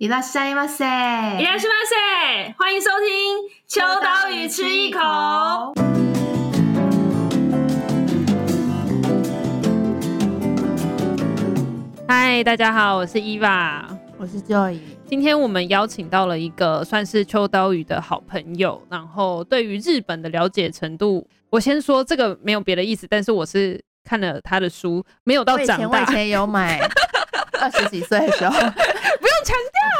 いらっしゃいませ，いらっしゃいませ，欢迎收听《秋刀鱼吃一口》。嗨，大家好，我是伊娃，我是 Joy。今天我们邀请到了一个算是秋刀鱼的好朋友，然后对于日本的了解程度，我先说这个没有别的意思，但是我是看了他的书，没有到长大，我以前有买。二十几岁的时候，不用 强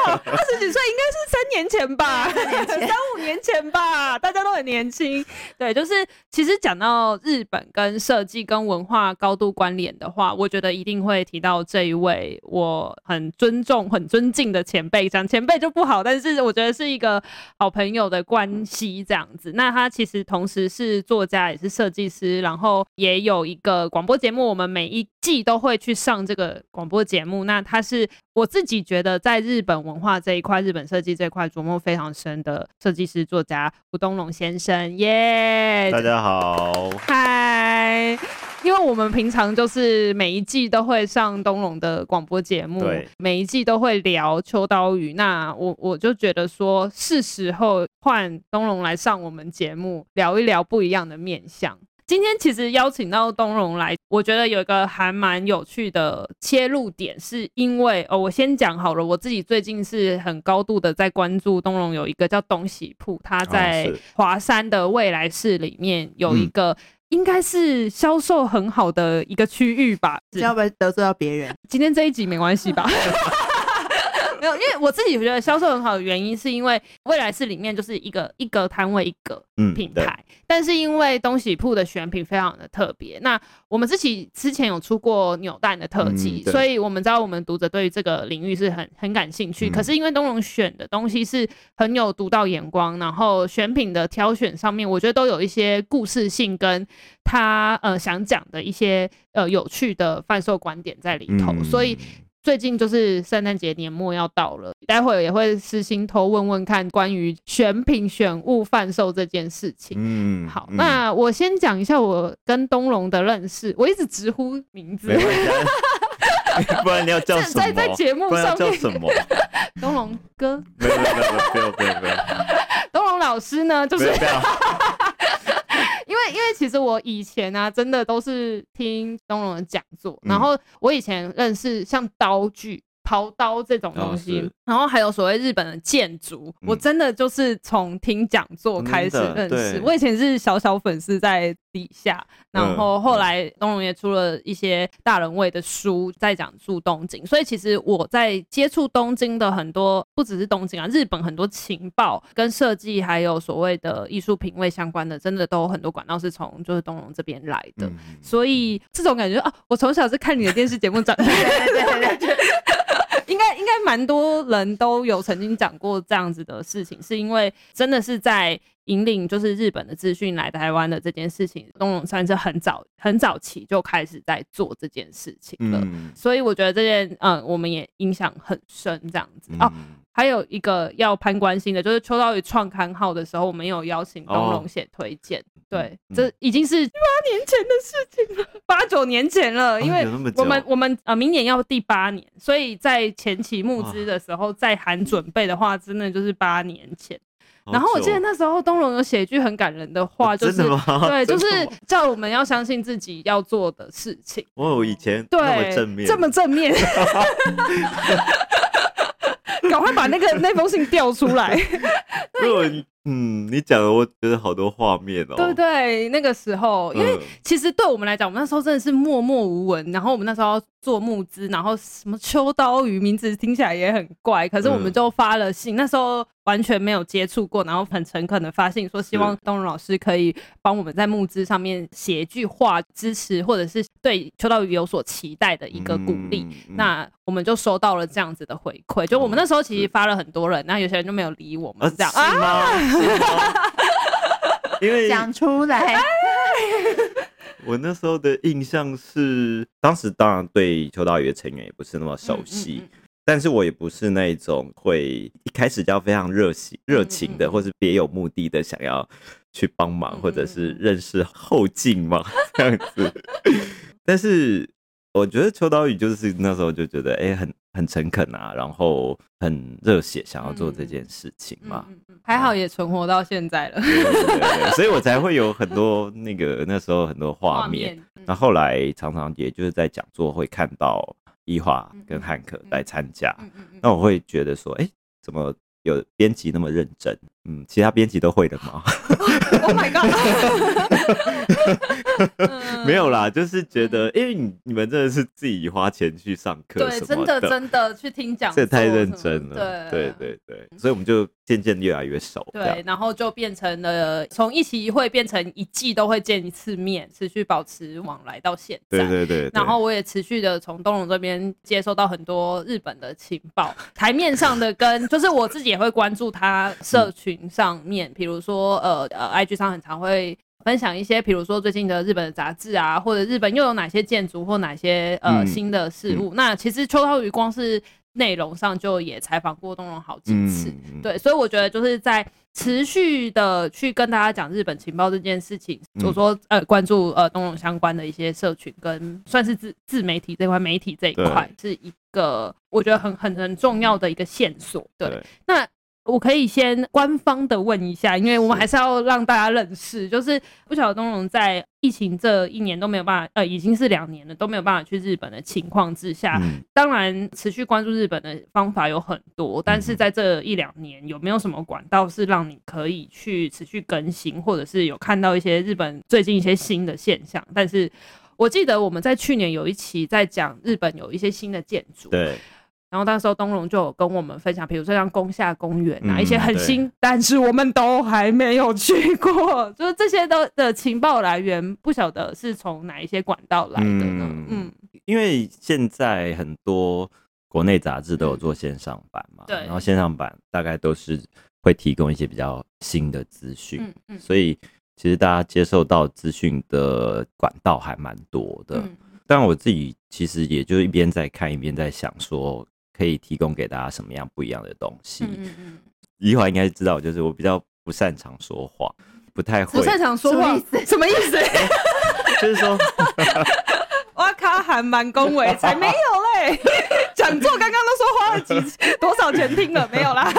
调，二十几岁应该是三年前吧，三五年前吧，大家都很年轻。对，就是其实讲到日本跟设计跟文化高度关联的话，我觉得一定会提到这一位我很尊重、很尊敬的前辈。讲前辈就不好，但是我觉得是一个好朋友的关系这样子。那他其实同时是作家，也是设计师，然后也有一个广播节目，我们每一季都会去上这个广播节目。那他是我自己觉得在日本文化这一块、日本设计这一块琢磨非常深的设计师作家吴东龙先生，耶、yeah！大家好，嗨！因为我们平常就是每一季都会上东龙的广播节目，对，每一季都会聊秋刀鱼。那我我就觉得说，是时候换东龙来上我们节目，聊一聊不一样的面向。今天其实邀请到东荣来，我觉得有一个还蛮有趣的切入点，是因为哦，我先讲好了，我自己最近是很高度的在关注东荣有一个叫东喜铺，他在华山的未来市里面有一个应该是销售很好的一个区域吧，要不要得罪到别人？今天这一集没关系吧？没有，因为我自己觉得销售很好的原因，是因为未来市里面就是一个一个摊位一个品牌，嗯，但是因为东喜铺的选品非常的特别。那我们自己之前有出过扭蛋的特辑，嗯，所以我们知道我们读者对于这个领域是很很感兴趣，嗯。可是因为东龙选的东西是很有独到眼光，然后选品的挑选上面，我觉得都有一些故事性，跟他呃想讲的一些呃有趣的贩售观点在里头，嗯，所以。最近就是圣诞节年末要到了，待会儿也会私心偷问问看关于选品选物贩售这件事情。嗯，好，嗯、那我先讲一下我跟东龙的认识。我一直直呼名字，不然你要叫什么？在在节目上面叫什么？东龙哥？没有没有没有没有没有。东龙老师呢？就是。因为其实我以前啊，真的都是听东龙的讲座，然后我以前认识像刀具。刨刀这种东西，哦，然后还有所谓日本的建筑，嗯，我真的就是从听讲座开始认识。我以前是小小粉丝在底下，然后后来东龙也出了一些大人味的书，在讲述东京。所以其实我在接触东京的很多，不只是东京啊，日本很多情报跟设计，还有所谓的艺术品味相关的，真的都有很多管道是从就是东龙这边来的，嗯。所以这种感觉啊，我从小是看你的电视节目长大的。应该应该蛮多人都有曾经讲过这样子的事情，是因为真的是在引领就是日本的资讯来台湾的这件事情，东龙算是很早很早期就开始在做这件事情了，嗯、所以我觉得这件嗯我们也影响很深这样子、嗯、哦。还有一个要攀关心的，就是秋刀鱼创刊号的时候，我们有邀请东龙写推荐。哦、对、嗯，这已经是八年前的事情了，八九年前了。因为我们我们呃明年要第八年，所以在前期募资的时候，在含准备的话，真的就是八年前。然后我记得那时候东荣有写一句很感人的话，就是 对，就是叫我们要相信自己要做的事情。我，以前对这么正面，这么正面。赶快把那个那封信调出来。嗯，你讲的我觉得好多画面哦。对对，那个时候，因为其实对我们来讲，我们那时候真的是默默无闻。然后我们那时候要做募资，然后什么秋刀鱼名字听起来也很怪，可是我们就发了信。那时候完全没有接触过，然后很诚恳的发信说，希望东荣老师可以帮我们在募资上面写一句话支持，或者是对秋刀鱼有所期待的一个鼓励。那我们就收到了这样子的回馈。就我们那时候其实发了很多人，那有些人就没有理我们这样啊。因 为讲出来，我那时候的印象是，当时当然对秋刀鱼的成员也不是那么熟悉，但是我也不是那种会一开始就要非常热情热情的，或是别有目的的想要去帮忙，或者是认识后进嘛 这样子。但是我觉得秋刀鱼就是那时候就觉得，哎、欸，很很诚恳啊，然后很热血，想要做这件事情嘛。嗯嗯嗯嗯、还好也存活到现在了。所以我才会有很多那个那时候很多画面。那、嗯、后，来常常也就是在讲座会看到伊华跟汉克来参加，那、我会觉得说，哎、欸，怎么？有编辑那么认真，嗯，其他编辑都会的吗？Oh my god！没有啦，就是觉得，因为你你们真的是自己花钱去上课，对，真的真的去听讲，这太认真了，对对对对，所以我们就渐渐越来越熟，对，然后就变成了从一期一会变成一季都会见一次面，持续保持往来到现在，对对对，然后我也持续的从东龙这边接收到很多日本的情报，台面上的跟就是我自己。也会关注他社群上面，比如说呃呃，IG 上很常会分享一些，比如说最近的日本的杂志啊，或者日本又有哪些建筑或哪些呃、嗯、新的事物。嗯、那其实秋刀鱼光是内容上就也采访过东龙好几次，嗯、对，所以我觉得就是在持续的去跟大家讲日本情报这件事情，就、嗯、说呃关注呃东龙相关的一些社群跟算是自自媒体这块媒体这一块是一个我觉得很很很重要的一个线索。对，对那。我可以先官方的问一下，因为我们还是要让大家认识，就是不晓得东龙在疫情这一年都没有办法，呃，已经是两年了都没有办法去日本的情况之下，嗯、当然持续关注日本的方法有很多，但是在这一两年有没有什么管道是让你可以去持续更新，或者是有看到一些日本最近一些新的现象？但是我记得我们在去年有一期在讲日本有一些新的建筑，对。然后那时候东龙就有跟我们分享，比如说像宫下公园啊，一些很新，但是我们都还没有去过，就是这些都的情报来源，不晓得是从哪一些管道来的呢？嗯，嗯因为现在很多国内杂志都有做线上版嘛，对，然后线上版大概都是会提供一些比较新的资讯，嗯嗯，所以其实大家接受到资讯的管道还蛮多的。但我自己其实也就一边在看，一边在想说。可以提供给大家什么样不一样的东西？嗯嗯，宜华应该知道，就是我比较不擅长说话，不太会。不擅长说话，什么意思？就是说，哇卡还蛮恭维，才没有嘞！讲座刚刚都说花了几多少钱听了，没有啦。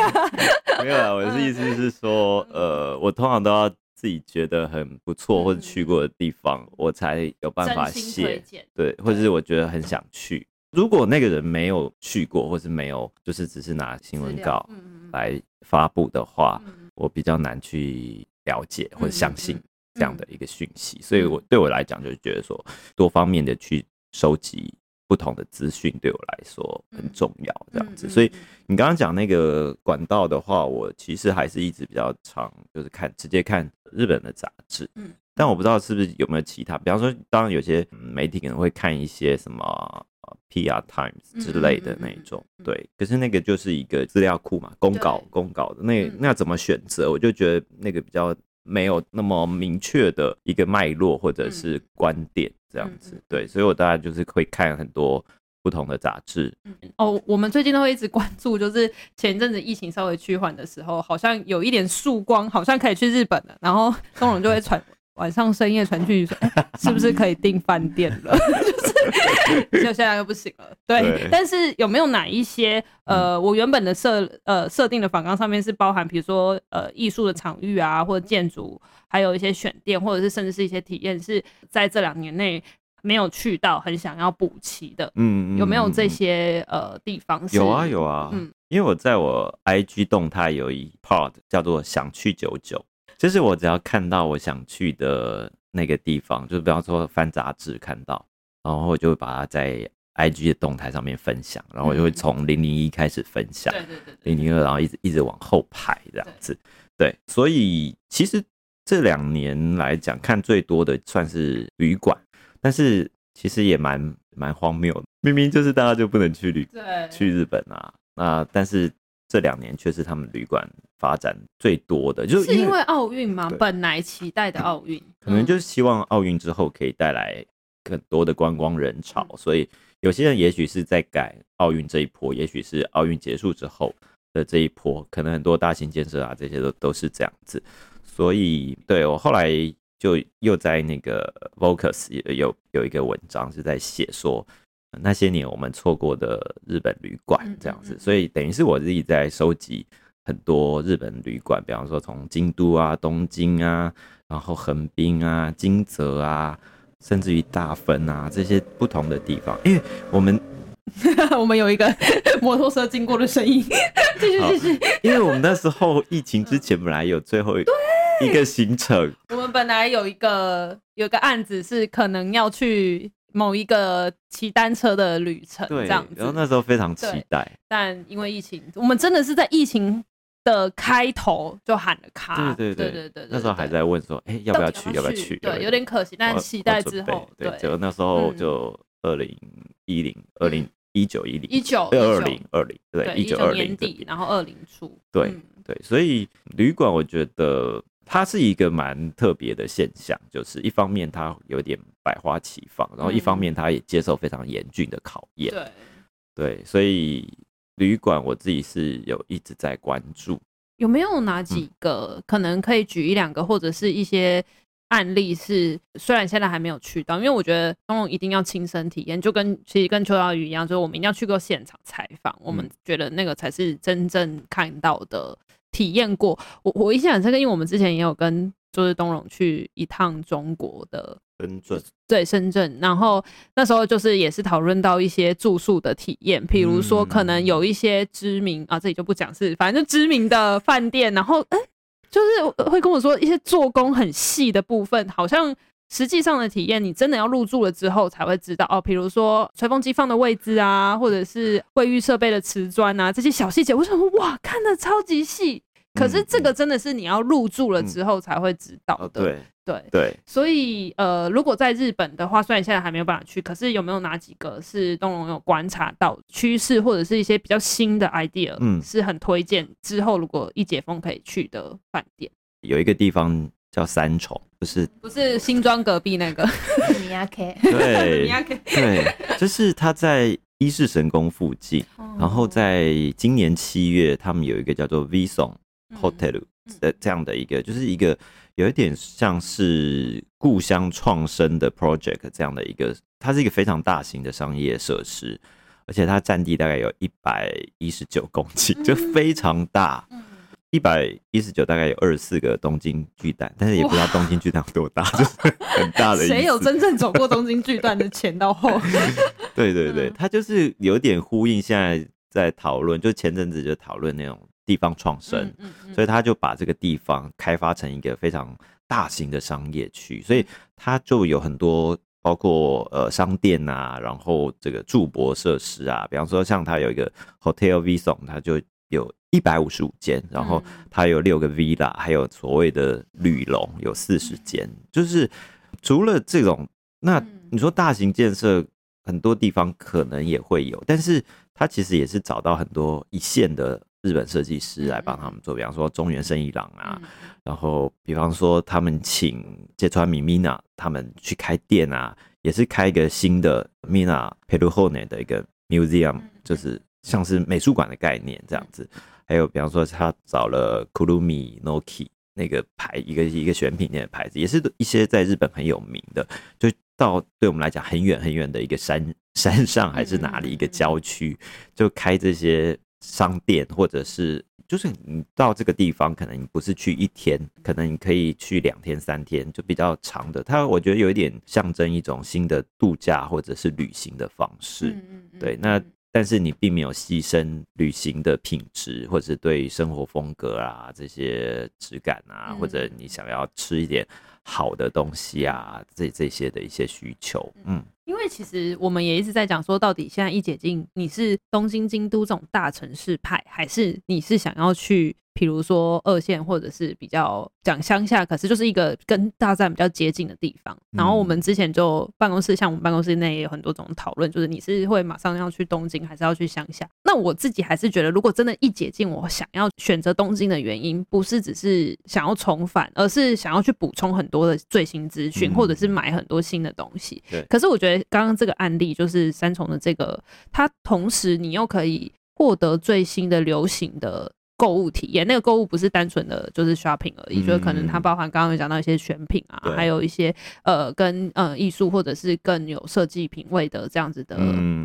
没有啦，我的意思是说，呃，我通常都要自己觉得很不错或者去过的地方，我才有办法写。对，或者是我觉得很想去。如果那个人没有去过，或是没有，就是只是拿新闻稿来发布的话，我比较难去了解或者相信这样的一个讯息。所以，我对我来讲，就是觉得说，多方面的去收集不同的资讯，对我来说很重要。这样子，所以你刚刚讲那个管道的话，我其实还是一直比较常，就是看直接看日本的杂志。但我不知道是不是有没有其他，比方说，当然有些媒体可能会看一些什么。PR Times 之类的那一种，嗯嗯嗯、对，可是那个就是一个资料库嘛，公稿公稿的那那怎么选择？我就觉得那个比较没有那么明确的一个脉络或者是观点这样子，嗯、对，所以我大概就是会看很多不同的杂志。哦，我们最近都会一直关注，就是前一阵子疫情稍微趋缓的时候，好像有一点曙光，好像可以去日本了，然后东龙就会传。晚上深夜传去说，欸，是不是可以订饭店了？就现在又不行了。对，对但是有没有哪一些呃，我原本的设呃设定的访纲上面是包含，比如说呃艺术的场域啊，或者建筑，还有一些选店，或者是甚至是一些体验，是在这两年内没有去到，很想要补齐的。嗯，有没有这些呃地方是？有啊有啊，嗯，因为我在我 IG 动态有一 part 叫做想去九九。就是我只要看到我想去的那个地方，就是比方说翻杂志看到，然后我就会把它在 IG 的动态上面分享，然后我就会从零零一开始分享，对对对，零零二，然后一直一直往后排这样子，对，所以其实这两年来讲看最多的算是旅馆，但是其实也蛮蛮荒谬的，明明就是大家就不能去旅对去日本啊，那但是。这两年却是他们旅馆发展最多的，就是因为奥运嘛？本来期待的奥运，可能就是希望奥运之后可以带来更多的观光人潮，嗯、所以有些人也许是在改奥运这一波，也许是奥运结束之后的这一波，可能很多大型建设啊这些都都是这样子，所以对我后来就又在那个 Vocus 有有一个文章是在写说，那些年我们错过的日本旅馆这样子，所以等于是我自己在收集很多日本旅馆，比方说从京都啊、东京啊，然后横滨啊、金泽啊，甚至于大分啊这些不同的地方，因为我们。我们有一个 摩托车经过的声音，继续继续。因为我们那时候疫情之前本来有最后一个行程，我们本来有一个有一个案子是可能要去某一个骑单车的旅程，这样子。然后那时候非常期待，但因为疫情，我们真的是在疫情的开头就喊了卡。对对对对对，那时候还在问说，哎，要不要去？要不要去？对，有点可惜，但期待之后，对，就那时候就二零一零二零。一九一零一九二零二零对一九二零年底，然后二零初对、嗯、对，所以旅馆我觉得它是一个蛮特别的现象，就是一方面它有点百花齐放，然后一方面它也接受非常严峻的考验，对、嗯、对，所以旅馆我自己是有一直在关注，有没有哪几个、嗯、可能可以举一两个，或者是一些。案例是，虽然现在还没有去到，因为我觉得东龙一定要亲身体验，就跟其实跟秋刀鱼一样，就是我们一定要去过现场采访，我们觉得那个才是真正看到的、体验过。我我印象很深刻，因为我们之前也有跟就是东龙去一趟中国的深圳，对深圳，然后那时候就是也是讨论到一些住宿的体验，比如说可能有一些知名啊，这里就不讲是，反正就知名的饭店，然后哎。欸就是会跟我说一些做工很细的部分，好像实际上的体验，你真的要入住了之后才会知道哦。比如说吹风机放的位置啊，或者是卫浴设备的瓷砖啊，这些小细节，我想说哇，看的超级细。可是这个真的是你要入住了之后才会知道的。对对对。所以呃，如果在日本的话，虽然现在还没有办法去，可是有没有哪几个是东龙有观察到趋势，或者是一些比较新的 idea，嗯，是很推荐之后如果一解封可以去的饭店？有一个地方叫三重，不是不是新庄隔壁那个 米亚 K，对，米亚 K，对，就是他在伊势神宫附近，然后在今年七月，他们有一个叫做 VISON。Hotel 的这样的一个，就是一个有一点像是故乡创生的 project 这样的一个，它是一个非常大型的商业设施，而且它占地大概有一百一十九公顷，就非常大。一百一十九大概有二十四个东京巨蛋，但是也不知道东京巨蛋有多大，就是很大的。谁有真正走过东京巨蛋的前到后？对对对，它就是有点呼应现在在讨论，就前阵子就讨论那种。地方创生，嗯嗯嗯，所以他就把这个地方开发成一个非常大型的商业区，所以他就有很多包括呃商店啊，然后这个住泊设施啊，比方说像他有一个 Hotel Vison，它就有一百五十五间，然后他有六个 Villa，还有所谓的旅笼有四十间，就是除了这种，那你说大型建设很多地方可能也会有，但是他其实也是找到很多一线的。日本设计师来帮他们做，比方说中原圣一郎啊，然后比方说他们请芥川米 Mina 他们去开店啊，也是开一个新的 Mina Peruhonen 的一个 museum，就是像是美术馆的概念这样子。还有比方说他找了 Kurumi Noki 那个牌，一个一个选品店的牌子，也是一些在日本很有名的，就到对我们来讲很远很远的一个山山上还是哪里一个郊区，就开这些。商店，或者是就是你到这个地方，可能你不是去一天，可能你可以去两天、三天，就比较长的。它我觉得有一点象征一种新的度假或者是旅行的方式。嗯对，那但是你并没有牺牲旅行的品质，或者是对生活风格啊这些质感啊，或者你想要吃一点好的东西啊，这这些的一些需求，嗯。因为其实我们也一直在讲说，到底现在一解禁，你是东京、京都这种大城市派，还是你是想要去？比如说二线或者是比较讲乡下，可是就是一个跟大自然比较接近的地方。然后我们之前就办公室，像我们办公室内也有很多种讨论，就是你是会马上要去东京，还是要去乡下？那我自己还是觉得，如果真的一解禁，我想要选择东京的原因，不是只是想要重返，而是想要去补充很多的最新资讯，或者是买很多新的东西。对。可是我觉得刚刚这个案例就是三重的这个，它同时你又可以获得最新的流行的。购物体验。那个购物不是单纯的就是 shopping 而已，嗯、就是可能它包含刚刚有讲到一些选品啊，还有一些呃跟呃艺术或者是更有设计品味的这样子的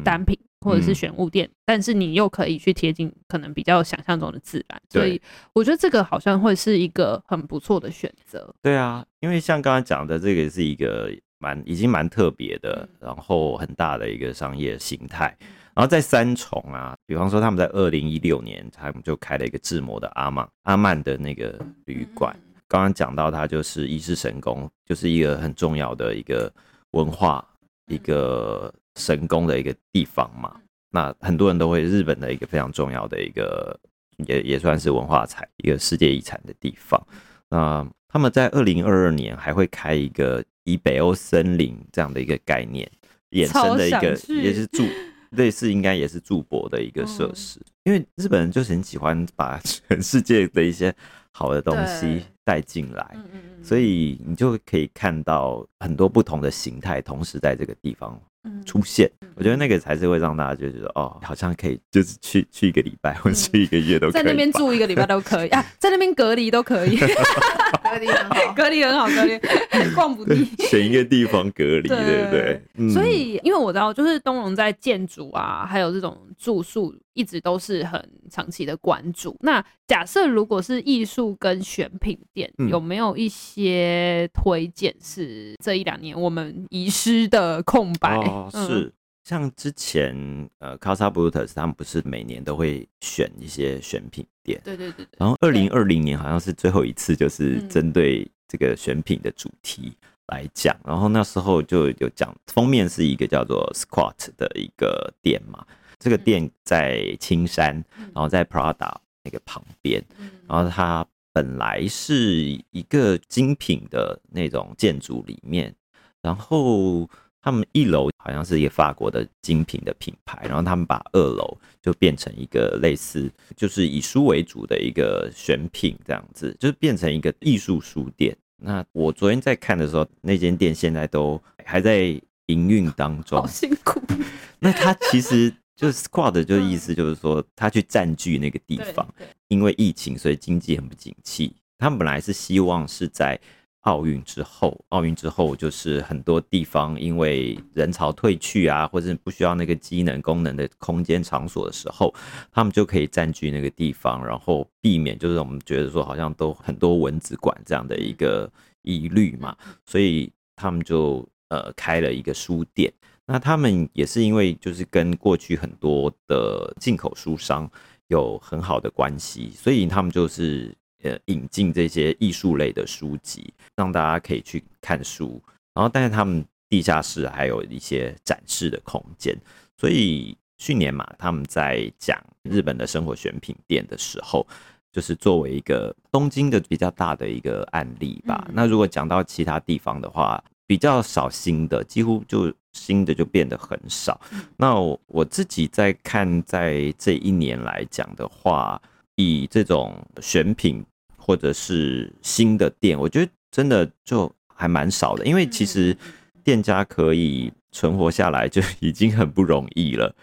单品。嗯或者是选物店，嗯、但是你又可以去贴近可能比较想象中的自然，所以我觉得这个好像会是一个很不错的选择。对啊，因为像刚刚讲的，这个是一个蛮已经蛮特别的，然后很大的一个商业形态。然后在三重啊，比方说他们在二零一六年，他们就开了一个智摩的阿曼阿曼的那个旅馆。刚刚讲到它就是伊势神宫，就是一个很重要的一个文化一个。神宫的一个地方嘛，那很多人都会日本的一个非常重要的一个，也也算是文化财，一个世界遗产的地方。那他们在二零二二年还会开一个以北欧森林这样的一个概念衍生的一个，也是住类似应该也是驻博的一个设施。因为日本人就是很喜欢把 全世界的一些好的东西带进来，所以你就可以看到很多不同的形态同时在这个地方。出现，我觉得那个才是会让大家就觉得哦，好像可以，就是去去一个礼拜或者去一个月都可以，在那边住一个礼拜都可以。啊，在那边隔离都可以，隔离很好，隔离很好，隔离。逛不腻，选一个地方隔离，对，不对？嗯、所以，因为我知道，就是东龙在建筑啊，还有这种住宿，一直都是很长期的关注。那假设如果是艺术跟选品店，嗯、有没有一些推荐是这一两年我们遗失的空白？哦、是、嗯、像之前呃，Casa Brutus 他们不是每年都会选一些选品店？对对对，对。然后二零二零年好像是最后一次，就是针对这个选品的主题来讲。嗯、然后那时候就有讲封面是一个叫做 Squat 的一个店嘛。这个店在青山，然后在 Prada 那个旁边，然后它本来是一个精品的那种建筑里面，然后他们一楼好像是一个法国的精品的品牌，然后他们把二楼就变成一个类似就是以书为主的一个选品这样子，就是变成一个艺术书店。那我昨天在看的时候，那间店现在都还在营运当中，好辛苦。那它其实。就是 squad 就意思就是说，他去占据那个地方，因为疫情，所以经济很不景气。他们本来是希望是在奥运之后，奥运之后就是很多地方因为人潮退去啊，或者不需要那个机能功能的空间场所的时候，他们就可以占据那个地方，然后避免就是我们觉得说好像都很多蚊子馆这样的一个疑虑嘛，所以他们就呃开了一个书店。那他们也是因为就是跟过去很多的进口书商有很好的关系，所以他们就是呃引进这些艺术类的书籍，让大家可以去看书。然后，但是他们地下室还有一些展示的空间。所以去年嘛，他们在讲日本的生活选品店的时候，就是作为一个东京的比较大的一个案例吧。那如果讲到其他地方的话，比较少新的，几乎就。新的就变得很少。那我我自己在看，在这一年来讲的话，以这种选品或者是新的店，我觉得真的就还蛮少的。因为其实店家可以存活下来就 已经很不容易了，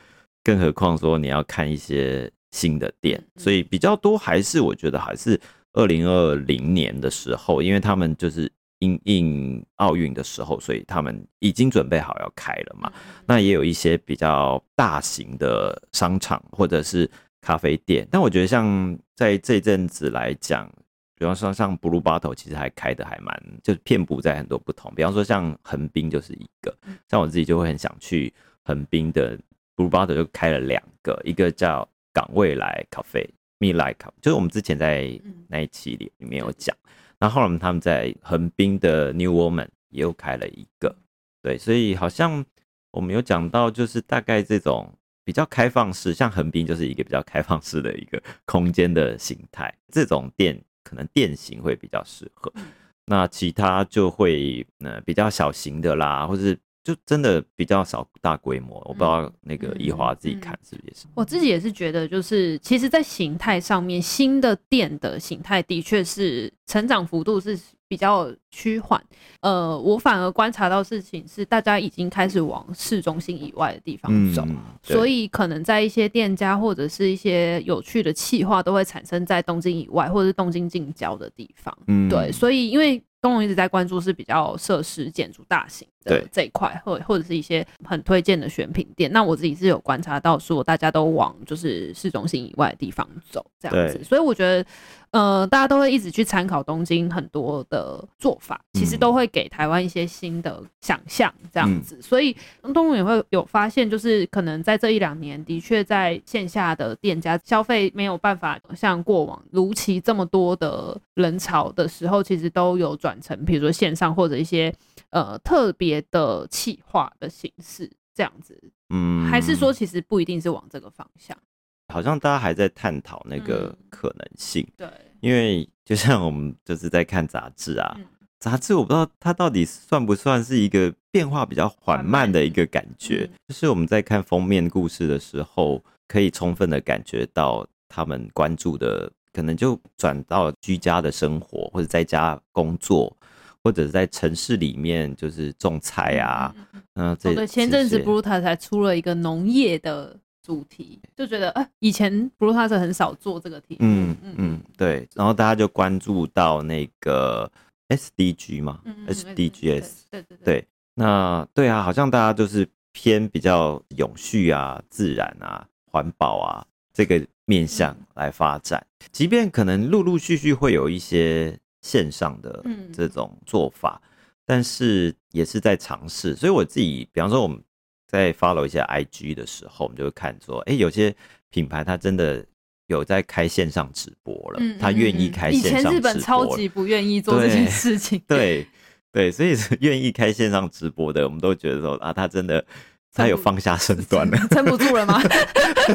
更何况说你要看一些新的店，所以比较多还是我觉得还是二零二零年的时候，因为他们就是。因应奥运的时候，所以他们已经准备好要开了嘛。那也有一些比较大型的商场或者是咖啡店，但我觉得像在这阵子来讲，比方说像 Blue Bottle，其实还开的还蛮，就是遍布在很多不同。比方说像横滨就是一个，像我自己就会很想去横滨的 Blue Bottle 就开了两个，一个叫港未来咖啡 Me Like，就是我们之前在那一期里里面有讲。然后后来他们在横滨的 New Woman 也又开了一个，对，所以好像我们有讲到，就是大概这种比较开放式，像横滨就是一个比较开放式的一个空间的形态，这种店可能店型会比较适合。那其他就会呃比较小型的啦，或是。就真的比较少大规模，我不知道那个宜华自己看是不是也是。我自己也是觉得，就是其实，在形态上面，新的店的形态的确是成长幅度是比较趋缓。呃，我反而观察到事情是，大家已经开始往市中心以外的地方走，嗯、所以可能在一些店家或者是一些有趣的企划，都会产生在东京以外或者是东京近郊的地方。嗯，对，所以因为。东龙一直在关注是比较设施建筑大型的这一块，或或者是一些很推荐的选品店。那我自己是有观察到，说大家都往就是市中心以外的地方走这样子，所以我觉得。呃，大家都会一直去参考东京很多的做法，其实都会给台湾一些新的想象这样子。嗯、所以东东也会有发现，就是可能在这一两年，的确在线下的店家消费没有办法像过往如期这么多的人潮的时候，其实都有转成，比如说线上或者一些呃特别的企划的形式这样子。嗯，还是说其实不一定是往这个方向。好像大家还在探讨那个可能性，对，因为就像我们就是在看杂志啊，杂志我不知道它到底算不算是一个变化比较缓慢的一个感觉，就是我们在看封面故事的时候，可以充分的感觉到他们关注的可能就转到居家的生活，或者在家工作，或者是在城市里面就是种菜啊，嗯，这对，前阵子 Brutus 才出了一个农业的。主题就觉得，呃，以前 Brutus 很少做这个题，嗯嗯。嗯，对，然后大家就关注到那个 SDG 嘛，SDGs，对对对，那对啊，好像大家就是偏比较永续啊、自然啊、环保啊这个面向来发展，即便可能陆陆续续会有一些线上的这种做法，但是也是在尝试，所以我自己，比方说我们。在 follow 一些 IG 的时候，我们就会看说，哎、欸，有些品牌它真的有在开线上直播了，嗯嗯嗯，他愿意开线上直播。以前日本超级不愿意做这件事情，对对，对，所以愿意开线上直播的，我们都觉得说啊，他真的他有放下身段了，撑不住了吗？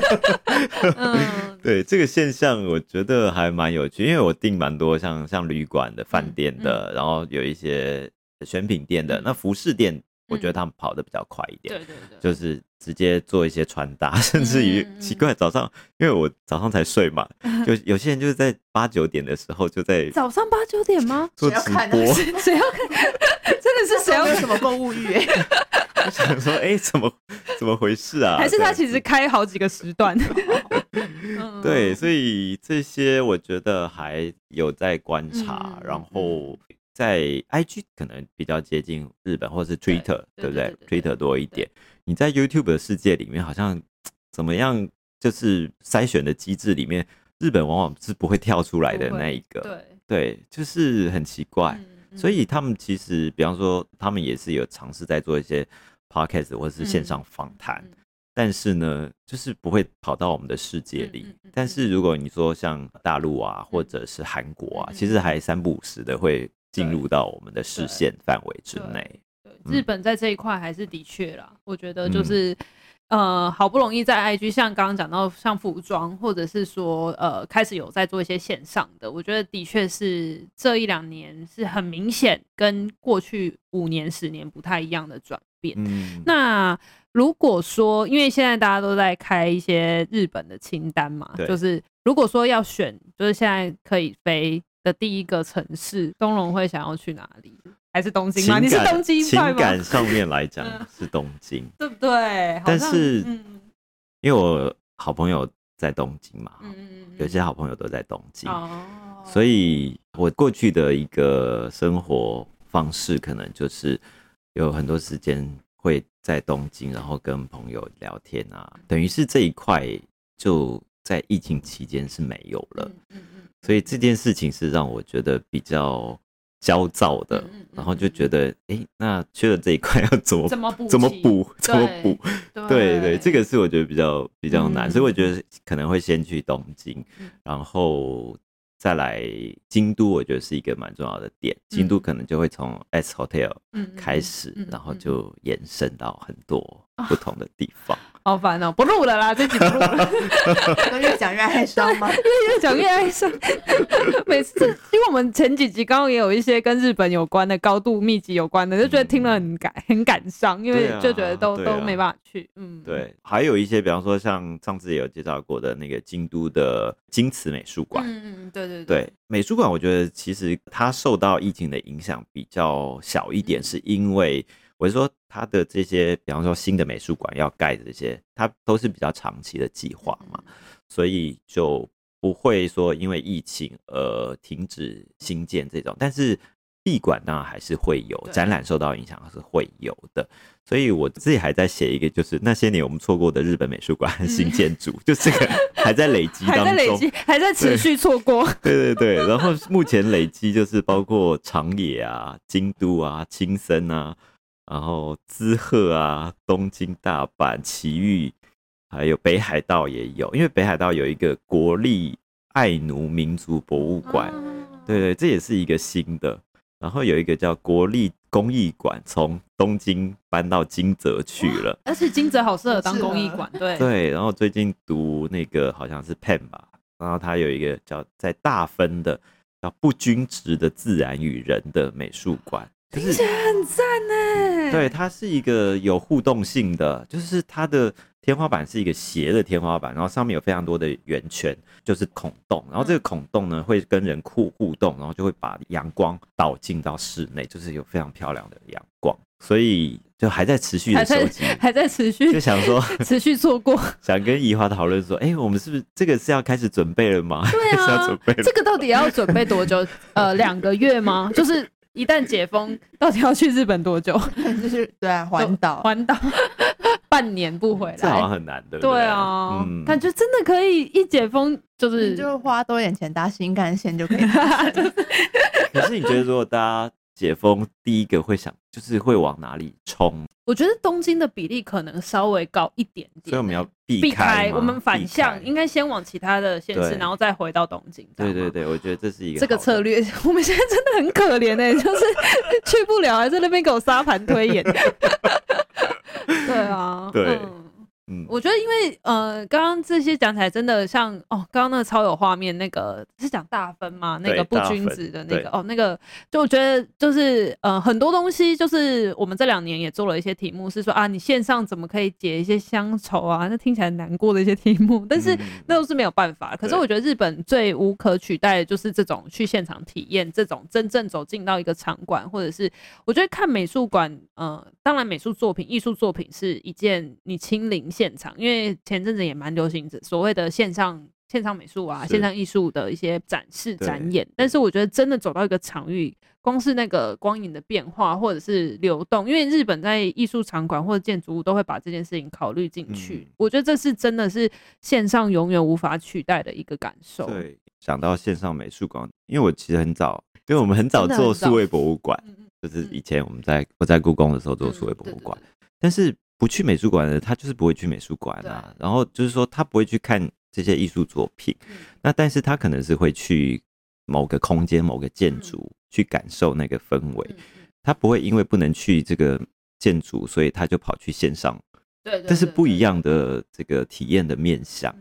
嗯，对这个现象，我觉得还蛮有趣，因为我订蛮多像像旅馆的、饭店的，然后有一些选品店的，嗯、那服饰店。我觉得他们跑得比较快一点，对对对，就是直接做一些穿搭，甚至于奇怪，早上因为我早上才睡嘛，就 有些人就是在八九点的时候就在早上八九点吗？做直播，谁要看？真的是谁要什么购物欲？我想说，哎，怎么怎么回事啊？还是他其实开好几个时段？对，所以这些我觉得还有在观察，然后。在 IG 可能比较接近日本，或是 Twitter，对不对？Twitter 多一点。你在 YouTube 的世界里面，好像怎么样？就是筛选的机制里面，日本往往是不会跳出来的那一个。对对，就是很奇怪。所以他们其实，比方说，他们也是有尝试在做一些 Podcast 或者是线上访谈，但是呢，就是不会跑到我们的世界里。但是如果你说像大陆啊，或者是韩国啊，其实还三不五时的会。进入到我们的视线范围之内。对，日本在这一块还是的确啦。我觉得就是，呃，好不容易在 IG，像刚刚讲到像服装，或者是说，呃，开始有在做一些线上的，我觉得的确是这一两年是很明显跟过去五年、十年不太一样的转变。嗯，那如果说，因为现在大家都在开一些日本的清单嘛，就是如果说要选，就是现在可以飞。的第一个城市，东龙会想要去哪里？还是东京吗？你是东京？情感上面来讲是东京，对不对？但是，因为我好朋友在东京嘛，有些好朋友都在东京，所以我过去的一个生活方式，可能就是有很多时间会在东京，然后跟朋友聊天啊，等于是这一块就在疫情期间是没有了。所以这件事情是让我觉得比较焦躁的，嗯嗯嗯、然后就觉得，哎、欸，那缺了这一块 要怎么怎么补？怎么补？怎么补？对对，这个是我觉得比较比较难，嗯、所以我觉得可能会先去东京，嗯、然后再来京都，我觉得是一个蛮重要的点。嗯、京都可能就会从 S Hotel 开始，然后就延伸到很多不同的地方。好烦哦，不录了啦，这集不录了。越讲越哀伤吗？越讲越哀伤。每次，因为我们前几集刚刚也有一些跟日本有关的、高度密集有关的，就觉得听了很感很感伤，因为就觉得都、都没办法去。嗯，对。还有一些，比方说像上次也有介绍过的那个京都的京瓷美术馆。嗯嗯，对对对。对美术馆，我觉得其实它受到疫情的影响比较小一点，是因为。我是说，他的这些，比方说新的美术馆要盖的这些，它都是比较长期的计划嘛，所以就不会说因为疫情而停止新建这种。但是闭馆当然还是会有，展览受到影响是会有的。所以我自己还在写一个，就是那些年我们错过的日本美术馆新建筑，就这个 还在累积当中，还在累积，还在持续错过。对对对，然后目前累积就是包括长野啊、京都啊、青森啊。然后滋贺啊，东京、大阪、埼玉，还有北海道也有，因为北海道有一个国立爱奴民族博物馆，对对，这也是一个新的。然后有一个叫国立工艺馆，从东京搬到金泽去了，而且金泽好适合当工艺馆，对对。然后最近读那个好像是 Pen 吧，然后它有一个叫在大分的叫不均值的自然与人的美术馆。听起来很赞呢。对，它是一个有互动性的，就是它的天花板是一个斜的天花板，然后上面有非常多的圆圈，就是孔洞，然后这个孔洞呢会跟人互互动，然后就会把阳光导进到室内，就是有非常漂亮的阳光，所以就还在持续的收集，还在持续，就想说 持续错过，想跟怡华讨论说，哎、欸，我们是不是这个是要开始准备了吗？对啊，要准备了，这个到底要准备多久？呃，两个月吗？就是。一旦解封，到底要去日本多久？就是对啊，环岛，环岛 半年不回来，这好像很难的。对啊，嗯，感觉真的可以一解封，就是就花多点钱搭新干线就可以。可是你觉得，如果大家解封，第一个会想，就是会往哪里冲？我觉得东京的比例可能稍微高一点点，所以我们要避开，避开我们反向，应该先往其他的县市，然后再回到东京。对对对，我觉得这是一个这个策略。我们现在真的很可怜哎、欸，就是 去不了，还在那边给我沙盘推演。对啊，对。嗯嗯，我觉得因为呃，刚刚这些讲起来真的像哦，刚刚那个超有画面，那个是讲大分吗？那个不均质的那个哦，那个就我觉得就是呃，很多东西就是我们这两年也做了一些题目，是说啊，你线上怎么可以解一些乡愁啊？那听起来难过的一些题目，但是那都是没有办法。可是我觉得日本最无可取代的就是这种去现场体验，这种真正走进到一个场馆，或者是我觉得看美术馆，呃，当然美术作品、艺术作品是一件你亲临。现场，因为前阵子也蛮流行所谓的线上线上美术啊，线上艺术的一些展示展演。但是我觉得真的走到一个场域，光是那个光影的变化或者是流动，因为日本在艺术场馆或者建筑物都会把这件事情考虑进去。嗯。我觉得这是真的是线上永远无法取代的一个感受。对，想到线上美术馆，因为我其实很早，因为我们很早做数位博物馆，就是以前我们在我在故宫的时候做数位博物馆，但是。不去美术馆的，他就是不会去美术馆啊。然后就是说，他不会去看这些艺术作品。那但是他可能是会去某个空间、某个建筑去感受那个氛围。他不会因为不能去这个建筑，所以他就跑去线上。对，这是不一样的这个体验的面向。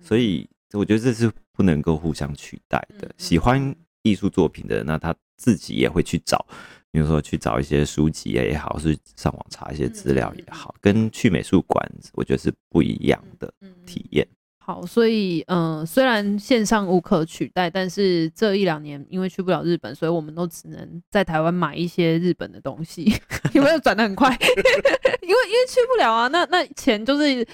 所以我觉得这是不能够互相取代的。喜欢艺术作品的，那他自己也会去找。比如说去找一些书籍也好，是上网查一些资料也好，跟去美术馆，我觉得是不一样的体验。好，所以嗯、呃，虽然线上无可取代，但是这一两年因为去不了日本，所以我们都只能在台湾买一些日本的东西。有没有转的很快？因为因为去不了啊，那那钱就是。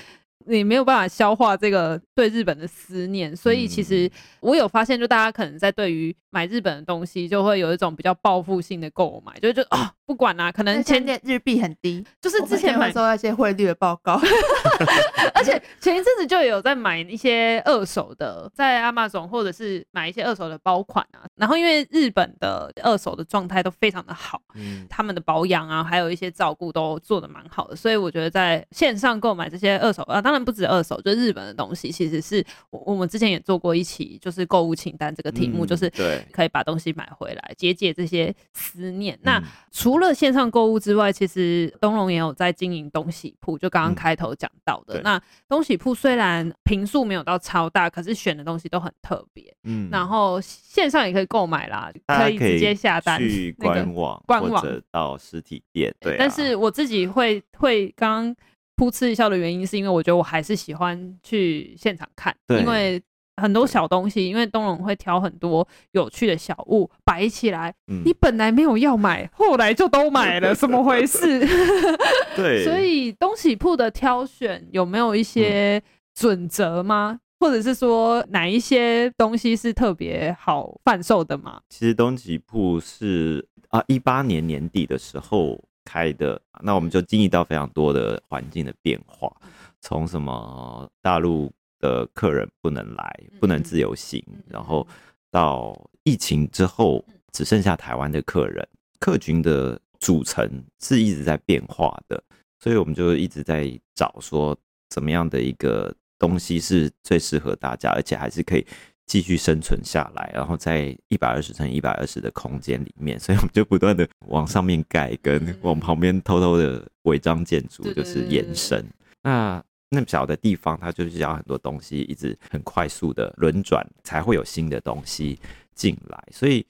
你没有办法消化这个对日本的思念，所以其实我有发现，就大家可能在对于买日本的东西，就会有一种比较报复性的购买，就就啊，不管啦、啊，可能前年日币很低，就是之前买收到一些汇率的报告 而且前一阵子就有在买一些二手的，在 Amazon 或者是买一些二手的包款啊，然后因为日本的二手的状态都非常的好，嗯，他们的保养啊，还有一些照顾都做的蛮好的，所以我觉得在线上购买这些二手啊，当然不止二手，就日本的东西，其实是我我们之前也做过一期，就是购物清单这个题目，嗯、就是对对，可以把东西买回来，解解这些思念。嗯、那除了线上购物之外，其实东龙也有在经营东西铺，就刚刚开头讲到的。嗯、那东西铺虽然平数没有到超大，可是选的东西都很特别。嗯，然后线上也可以购买啦，可以直接下单去官网，官网或者到实体店。对、啊，但是我自己会会刚刚噗嗤一笑的原因，是因为我觉得我还是喜欢去现场看，因为。很多小东西，因为东龙会挑很多有趣的小物摆起来。嗯、你本来没有要买，后来就都买了，怎么回 事？对，所以东西铺的挑选有没有一些准则吗？嗯、或者是说哪一些东西是特别好贩售的吗？其实东洗铺是啊，一八年年底的时候开的，那我们就经历到非常多的环境的变化，从什么大陆。的客人不能来，不能自由行，然后到疫情之后，只剩下台湾的客人，客群的组成是一直在变化的，所以我们就一直在找说怎么样的一个东西是最适合大家，而且还是可以继续生存下来，然后在一百二十乘一百二十的空间里面，所以我们就不断的往上面盖，跟往旁边偷偷的违章建筑就是延伸，那。那么小的地方，它就是要很多东西一直很快速的轮转，才会有新的东西进来。所以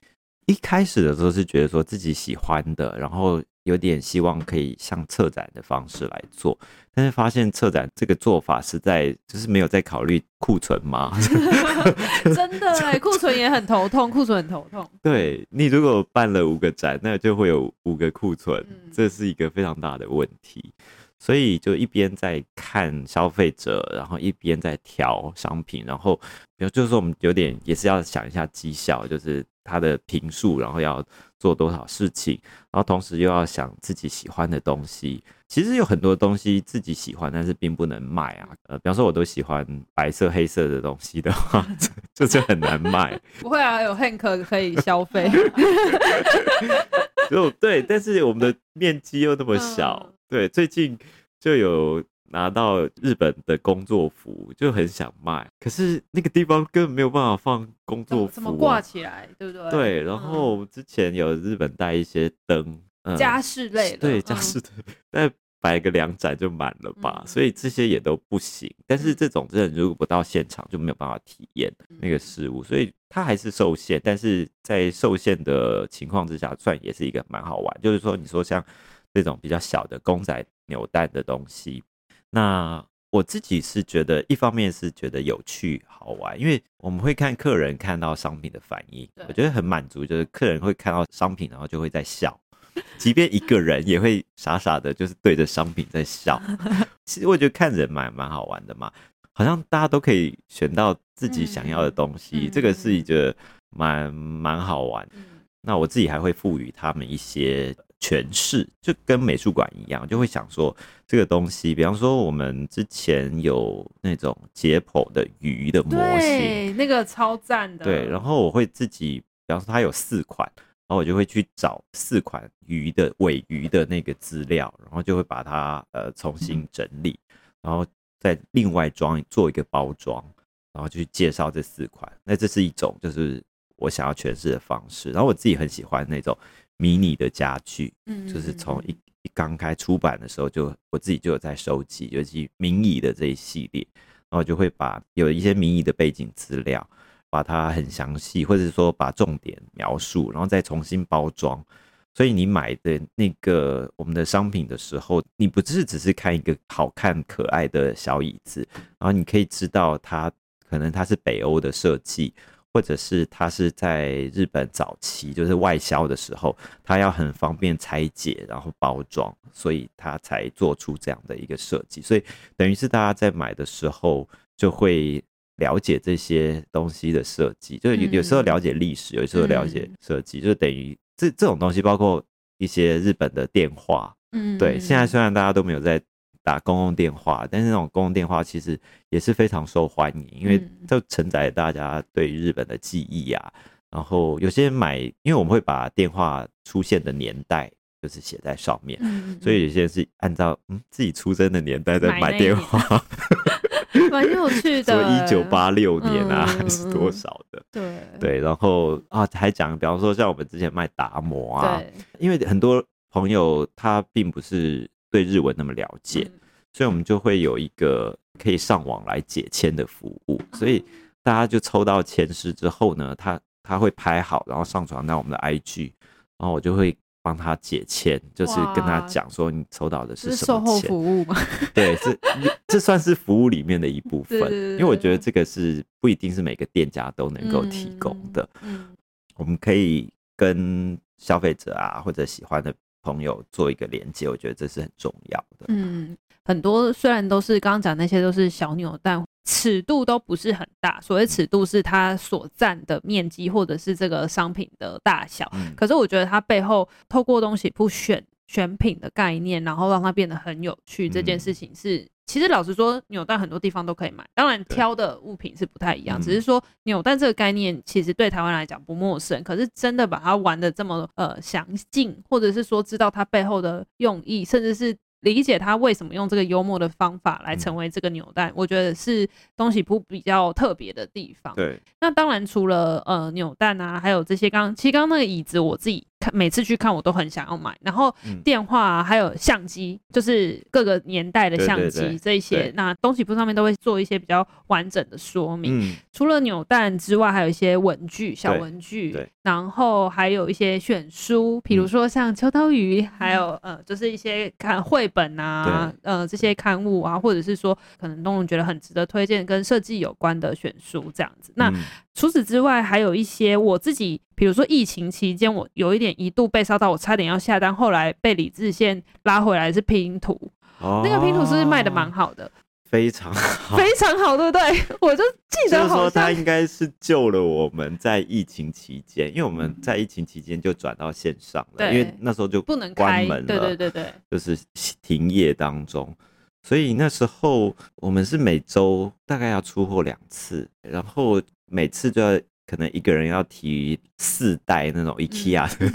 一开始的时候是觉得说自己喜欢的，然后有点希望可以像策展的方式来做，但是发现策展这个做法实在就是没有在考虑库存嘛。真的哎，库存也很头痛，库存很头痛。对，你如果办了五个展，那就会有五个库存，这是一个非常大的问题。所以就一边在看消费者，然后一边在调商品，然后比如就是说我们有点也是要想一下绩效，就是它的坪数，然后要做多少事情，然后同时又要想自己喜欢的东西。其实有很多东西自己喜欢，但是并不能卖啊。呃，比方说我都喜欢白色、黑色的东西的话，这 就很难卖。不会啊，有 Hank 可以消费。就对，但是我们的面积又那么小。嗯对，最近就有拿到日本的工作服，就很想卖，可是那个地方根本没有办法放工作服，啊，怎么挂起来，对不对？对，然后之前有日本带一些灯，嗯，家饰类的，对，家饰的，但摆个两盏就满了吧，嗯，所以这些也都不行。但是这种真的如果不到现场就没有办法体验那个事物，所以它还是受限。但是在受限的情况之下，算也是一个蛮好玩。就是说，你说像。这种比较小的公仔扭蛋的东西，那我自己是觉得，一方面是觉得有趣好玩，因为我们会看客人看到商品的反应，我觉得很满足。就是客人会看到商品，然后就会在笑，即便一个人也会傻傻的，就是对着商品在笑。其实我觉得看人蛮蛮好玩的嘛，好像大家都可以选到自己想要的东西，这个是一个蛮蛮好玩。那我自己还会赋予他们一些。诠释就跟美术馆一样，就会想说这个东西，比方说我们之前有那种解剖的鱼的模型，那个超赞的。对，然后我会自己，比方说它有四款，然后我就会去找四款鱼的尾鱼的那个资料，然后就会把它呃重新整理，然后再另外装做一个包装，然后就去介绍这四款。那这是一种就是我想要诠释的方式，然后我自己很喜欢那种。迷你的家具，嗯，就是从一一刚开出版的时候就，我自己就有在收集，尤其迷你的这一系列，然后就会把有一些迷你的背景资料，把它很详细，或者说把重点描述，然后再重新包装。所以你买的那个我们的商品的时候，你不是只是看一个好看可爱的小椅子，然后你可以知道它可能它是北欧的设计。或者是它是在日本早期，就是外销的时候，它要很方便拆解，然后包装，所以它才做出这样的一个设计。所以等于是大家在买的时候就会了解这些东西的设计，就有有时候了解历史，有时候了解设计，就等于这这种东西，包括一些日本的电话，嗯，对，现在虽然大家都没有在。打公共电话，但是那种公共电话其实也是非常受欢迎，因为就承载大家对日本的记忆呀、啊。然后有些人买，因为我们会把电话出现的年代就是写在上面，所以有些人是按照嗯自己出生的年代在买电话。蛮有趣 的。说一九八六年啊，还是多少的？对对，然后啊，还讲，比方说像我们之前卖达摩啊，因为很多朋友他并不是对日文那么了解，嗯、所以我们就会有一个可以上网来解签的服务，所以大家就抽到签诗之后呢，他他会拍好，然后上传到我们的 IG，然后我就会。帮他解签，就是跟他讲说你抽到的是什么签。售后服务吗？对，这这算是服务里面的一部 分，因为我觉得这个是不一定是每个店家都能够提供的。嗯，我们可以跟消费者啊或者喜欢的朋友做一个连接，我觉得这是很重要的。嗯，很多虽然都是刚刚讲那些都是小扭蛋。尺度都不是很大，所谓尺度是它所占的面积或者是这个商品的大小。嗯、可是我觉得它背后透过东西不选选品的概念，然后让它变得很有趣，这件事情是、嗯、其实老实说，扭蛋很多地方都可以买，当然挑的物品是不太一样，只是说扭蛋这个概念其实对台湾来讲不陌生。可是真的把它玩的这么呃详尽，或者是说知道它背后的用意，甚至是。理解他为什么用这个幽默的方法来成为这个扭蛋，嗯、我觉得是东西铺比较特别的地方。对，那当然除了呃扭蛋啊，还有这些刚，其实刚刚那个椅子我自己。看每次去看我都很想要买，然后电话、啊、还有相机，就是各个年代的相机这一些，那东西铺上面都会做一些比较完整的说明。嗯、除了扭蛋之外，还有一些文具、小文具，然后还有一些选书，比如说像秋刀鱼，嗯、还有呃，就是一些看绘本啊，呃，这些刊物啊，或者是说可能东龙觉得很值得推荐跟设计有关的选书这样子。那、嗯除此之外，还有一些我自己，比如说疫情期间，我有一点一度被烧到，我差点要下单，后来被理智线拉回来是拼图，哦、那个拼图是不是卖的蛮好的？非常好，非常好，对不对？我就记得好他应该是救了我们在疫情期间，因为我们在疫情期间就转到线上了，因为那时候就不能关门了，对对对对，就是停业当中。所以那时候我们是每周大概要出货两次，然后每次就要可能一个人要提四袋那种 IKEA 的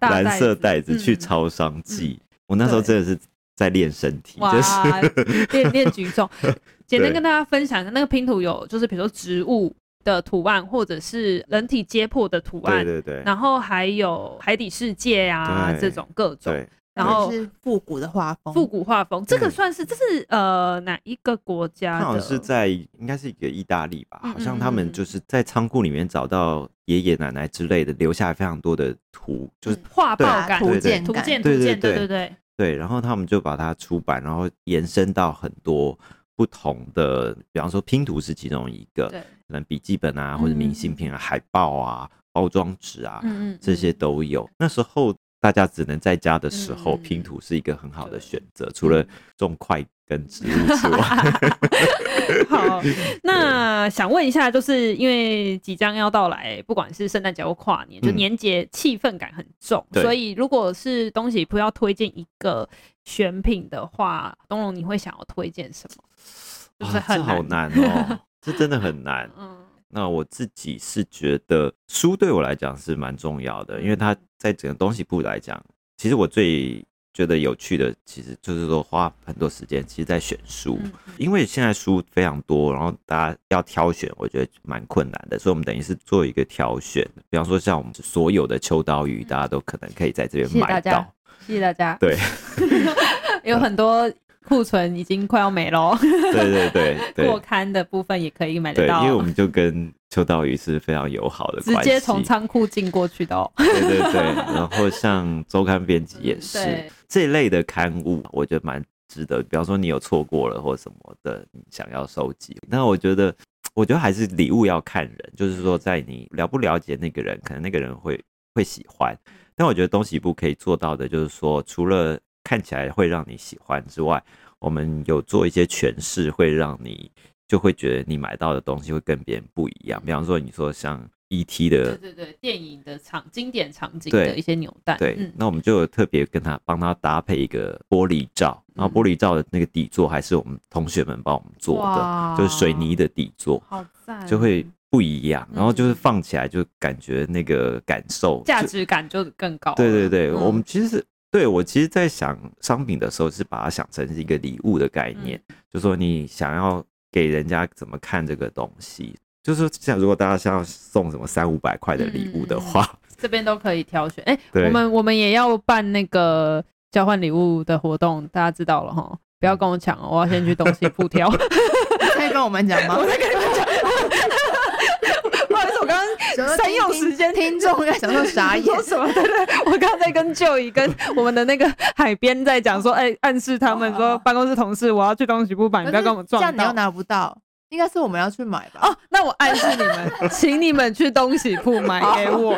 蓝色袋子去超商寄。我那时候真的是在练身体，就是练练举重。简单跟大家分享一下，那个拼图有就是比如说植物的图案，或者是人体解剖的图案，对对对，然后还有海底世界啊这种各种。然后是复古的画风，复古画风，这个算是这是呃哪一个国家？好像是在应该是一个意大利吧，好像他们就是在仓库里面找到爷爷奶奶之类的，留下非常多的图，就是画报感、图鉴、图鉴、图鉴，对对对对。然后他们就把它出版，然后延伸到很多不同的，比方说拼图是其中一个，对，可能笔记本啊或者明信片啊、海报啊、包装纸啊，这些都有。那时候。大家只能在家的时候拼图是一个很好的选择，嗯、除了种快跟植物之外。好，那想问一下，就是因为即将要到来，不管是圣诞节或跨年，就年节气氛感很重，嗯、所以如果是东西不要推荐一个选品的话，东龙你会想要推荐什么？就是很好难哦，这真的很难。嗯。那我自己是觉得书对我来讲是蛮重要的，因为它在整个东西部来讲，其实我最觉得有趣的，其实就是说花很多时间，其实在选书，因为现在书非常多，然后大家要挑选，我觉得蛮困难的，所以我们等于是做一个挑选，比方说像我们所有的秋刀鱼，大家都可能可以在这边买到。谢谢大家。对 有很多。库存已经快要没了，对对对，对，过刊的部分也可以买得到。对，因为我们就跟秋刀鱼是非常友好的关系，直接从仓库进过去的哦。对对对，然后像周刊编辑也是、嗯、这一类的刊物，我觉得蛮值得。比方说你有错过了或什么的，你想要收集，那我觉得，我觉得还是礼物要看人，就是说在你了不了解那个人，可能那个人会会喜欢。但我觉得东西部可以做到的，就是说除了看起来会让你喜欢之外，我们有做一些诠释，会让你就会觉得你买到的东西会跟别人不一样。比方说，你说像 E.T. 的，对对对，电影的场经典场景的一些扭蛋，对，嗯、那我们就有特别跟他帮他搭配一个玻璃罩，然后玻璃罩的那个底座还是我们同学们帮我们做的，就是水泥的底座，好赞，就会不一样。然后就是放起来就感觉那个感受价值感就更高。对对对，嗯、我们其实是。对，我其实，在想商品的时候，是把它想成是一个礼物的概念，嗯、就说你想要给人家怎么看这个东西。就是像如果大家想要送什么三五百块的礼物的话，嗯、这边都可以挑选。哎、欸，我们我们也要办那个交换礼物的活动，大家知道了哈，不要跟我抢哦，我要先去东西铺挑。可以跟我们讲吗？我在跟你们讲。刚用时间，听众应该想说傻眼什么？对对，我刚刚在跟 Joey 跟我们的那个海边在讲说，哎、欸，暗示他们说办公室同事，我要去东西铺办，你不要跟我们撞到，这样你又拿不到。应该是我们要去买吧？哦，那我暗示你们，请你们去东西铺买给我。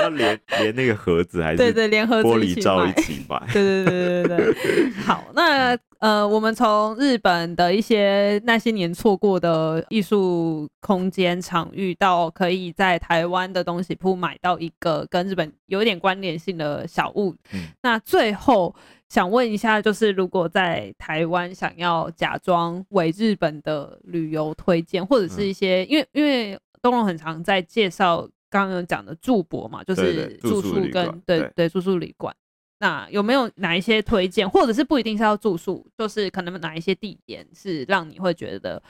要连连那个盒子还是对对，连盒子玻璃罩一起买。对对对对对。好，那呃，我们从日本的一些那些年错过的艺术空间场域，到可以在台湾的东西铺买到一个跟日本有一点关联性的小物。嗯，那最后。想问一下，就是如果在台湾想要假装为日本的旅游推荐，或者是一些，嗯、因为因为东龙很常在介绍刚刚讲的住博嘛，就是住宿跟对对，对住宿旅馆，那有没有哪一些推荐，或者是不一定是要住宿，就是可能哪一些地点是让你会觉得？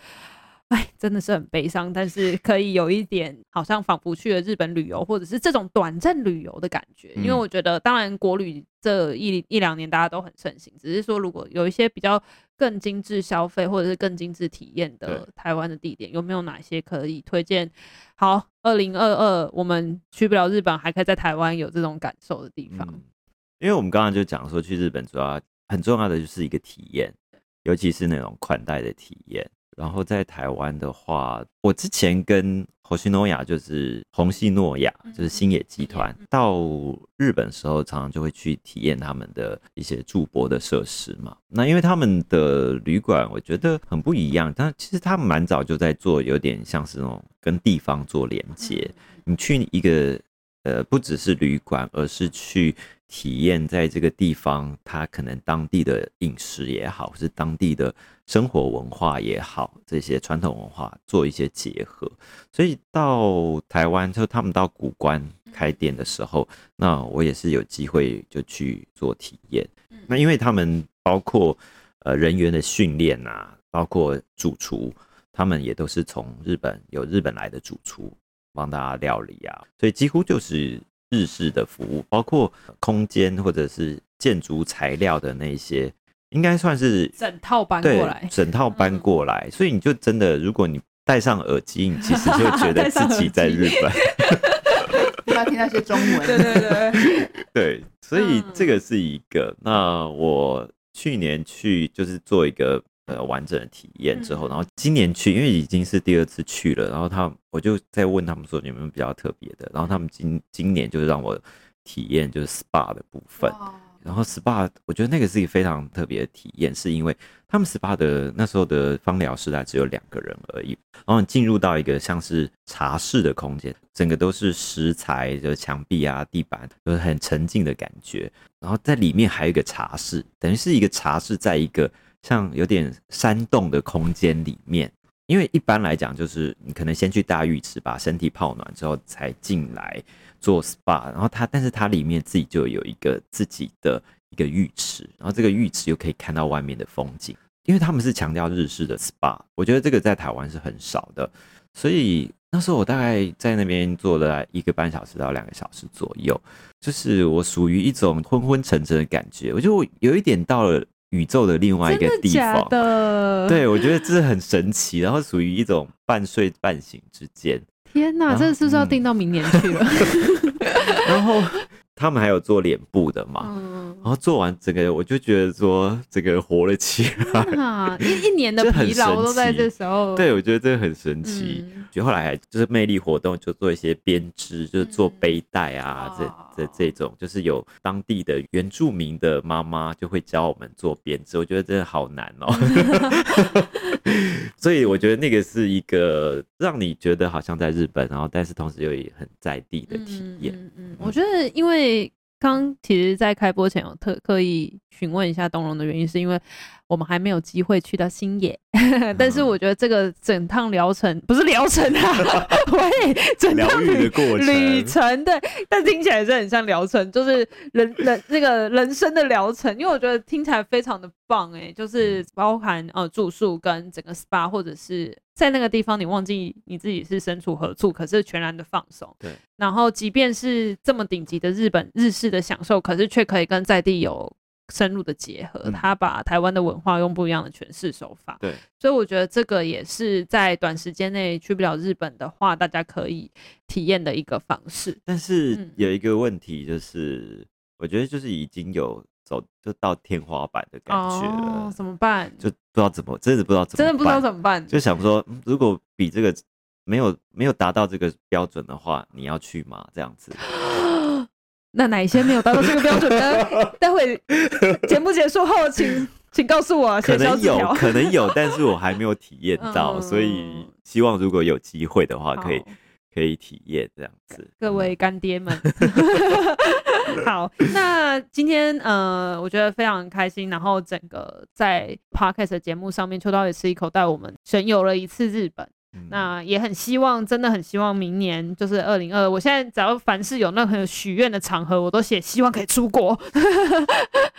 哎，真的是很悲伤，但是 可以有一点好像仿佛去了日本旅游，或者是这种短暂旅游的感觉。嗯、因为我觉得，当然国旅这一一两年大家都很盛行，只是说如果有一些比较更精致消费或者是更精致体验的台湾的地点，有没有哪些可以推荐？好，二零二二我们去不了日本，还可以在台湾有这种感受的地方。嗯、因为我们刚刚就讲说，去日本主要很重要的就是一个体验，尤其是那种款待的体验。然后在台湾的话，我之前跟红西诺亚，就是虹夕诺亚，就是星野集团，到日本的时候，常常就会去体验他们的一些住泊的设施嘛。那因为他们的旅馆，我觉得很不一样，但其实他们蛮早就在做，有点像是那种跟地方做连接。你去一个呃，不只是旅馆，而是去。体验在这个地方，它可能当地的饮食也好，或是当地的生活文化也好，这些传统文化做一些结合。所以到台湾，就他们到古关开店的时候，那我也是有机会就去做体验。那因为他们包括呃人员的训练啊，包括主厨，他们也都是从日本有日本来的主厨帮大家料理啊，所以几乎就是。日式的服务，包括空间或者是建筑材料的那些，应该算是整套搬过来，整套搬过来。嗯、所以你就真的，如果你戴上耳机，你其实就会觉得 自己在日本，不要听那些中文。对对对，对，所以这个是一个。那我去年去就是做一个。呃，完整的体验之后，然后今年去，因为已经是第二次去了，然后他我就在问他们说有没有比较特别的，然后他们今今年就是让我体验就是 SPA 的部分，然后 SPA 我觉得那个是一个非常特别的体验，是因为他们 SPA 的那时候的芳疗师啊只有两个人而已，然后你进入到一个像是茶室的空间，整个都是石材就是墙壁啊、地板都是很沉静的感觉，然后在里面还有一个茶室，等于是一个茶室在一个。像有点山洞的空间里面，因为一般来讲，就是你可能先去大浴池把身体泡暖之后，才进来做 SPA。然后它，但是它里面自己就有一个自己的一个浴池，然后这个浴池又可以看到外面的风景。因为他们是强调日式的 SPA，我觉得这个在台湾是很少的。所以那时候我大概在那边坐了一个半小时到两个小时左右，就是我属于一种昏昏沉沉的感觉。我就有一点到了。宇宙的另外一个地方，真的的？对，我觉得这是很神奇，然后属于一种半睡半醒之间。天哪，这是不是要定到明年去了？然后。他们还有做脸部的嘛，嗯、然后做完整个，我就觉得说整个活了起来，啊、一一年的疲劳都在这时候。对，我觉得这个很神奇。就、嗯、后来还就是魅力活动，就做一些编织，就是做背带啊，嗯、这这这种，就是有当地的原住民的妈妈就会教我们做编织，我觉得真的好难哦。所以我觉得那个是一个让你觉得好像在日本，然后但是同时又很在地的体验。嗯，嗯，嗯，我觉得因为。刚其实，在开播前有特刻意询问一下东龙的原因，是因为我们还没有机会去到新野，但是我觉得这个整趟疗程不是疗程啊，喂，整趟旅的过程旅程对，但听起来是很像疗程，就是人人那个人生的疗程，因为我觉得听起来非常的棒哎，就是包含呃住宿跟整个 SPA 或者是。在那个地方，你忘记你自己是身处何处，可是全然的放松。对。然后，即便是这么顶级的日本日式的享受，可是却可以跟在地有深入的结合。嗯、他把台湾的文化用不一样的诠释手法。对。所以我觉得这个也是在短时间内去不了日本的话，大家可以体验的一个方式。但是有一个问题就是，嗯、我觉得就是已经有。走就到天花板的感觉了，哦，怎么办？就不知道怎么，真的不知道怎么，真的不知道怎么办。就想说，如果比这个没有没有达到这个标准的话，你要去吗？这样子？那哪一些没有达到这个标准呢？待会节目结束后请，请请告诉我。可能有，可能有，但是我还没有体验到，嗯，所以希望如果有机会的话，可以。可以体验这样子，各位干爹们，好，那今天呃，我觉得非常开心，然后整个在 Podcast 的节目上面，秋刀也吃一口带我们神游了一次日本，嗯，那也很希望，真的很希望明年就是二零二，我现在只要凡是有任何许愿的场合，我都写希望可以出国。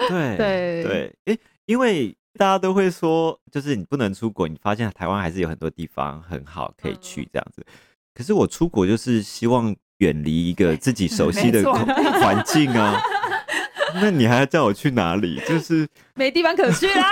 对 对对，诶，因为大家都会说，就是你不能出国，你发现台湾还是有很多地方很好可以去这样子。嗯可是我出国就是希望远离一个自己熟悉的 环境啊，那你还要叫我去哪里？就是没地方可去啦。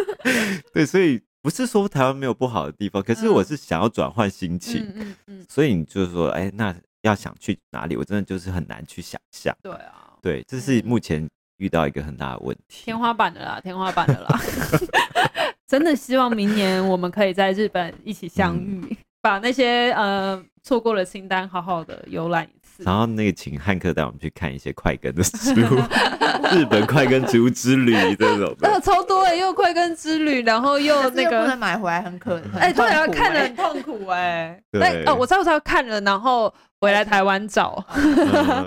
对，所以不是说台湾没有不好的地方，可是我是想要转换心情。嗯嗯嗯。所以你就是说，哎，那要想去哪里，我真的就是很难去想象。对啊。对，这是目前遇到一个很大的问题。天花板的啦，天花板的啦。真的希望明年我们可以在日本一起相遇。把那些呃错过的清单好好的游览一次，然后那个请汉克带我们去看一些快更的植物，日本快更植物之旅这种的，超多哎，又快更之旅，然后又那个不能买回来很可哎、欸，对啊，看了很痛苦哎，对。哦，我知道我知道看了，然后回来台湾找，嗯、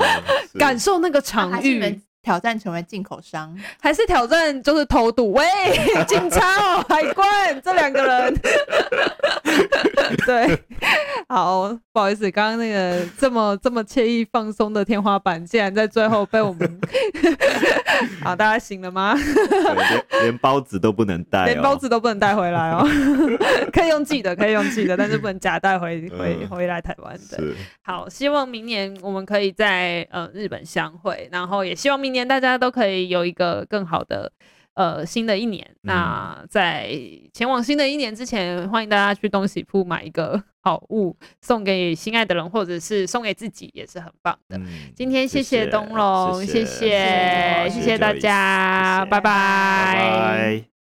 感受那个场域。挑战成为进口商，还是挑战就是偷渡？喂，警察哦，海关这两个人，对，好，不好意思，刚刚那个这么这么惬意放松的天花板，竟然在最后被我们，好，大家醒了吗？连连包子都不能带、哦，连包子都不能带回来哦，可以用寄的，可以用寄的，但是不能假带回回回来台湾的。好，希望明年我们可以在呃日本相会，然后也希望明年。年大家都可以有一个更好的呃新的一年。嗯、那在前往新的一年之前，欢迎大家去东西铺买一个 好物送给心爱的人，或者是送给自己，也是很棒的。嗯、今天谢谢东龙，谢谢谢谢，大家，拜拜。拜拜。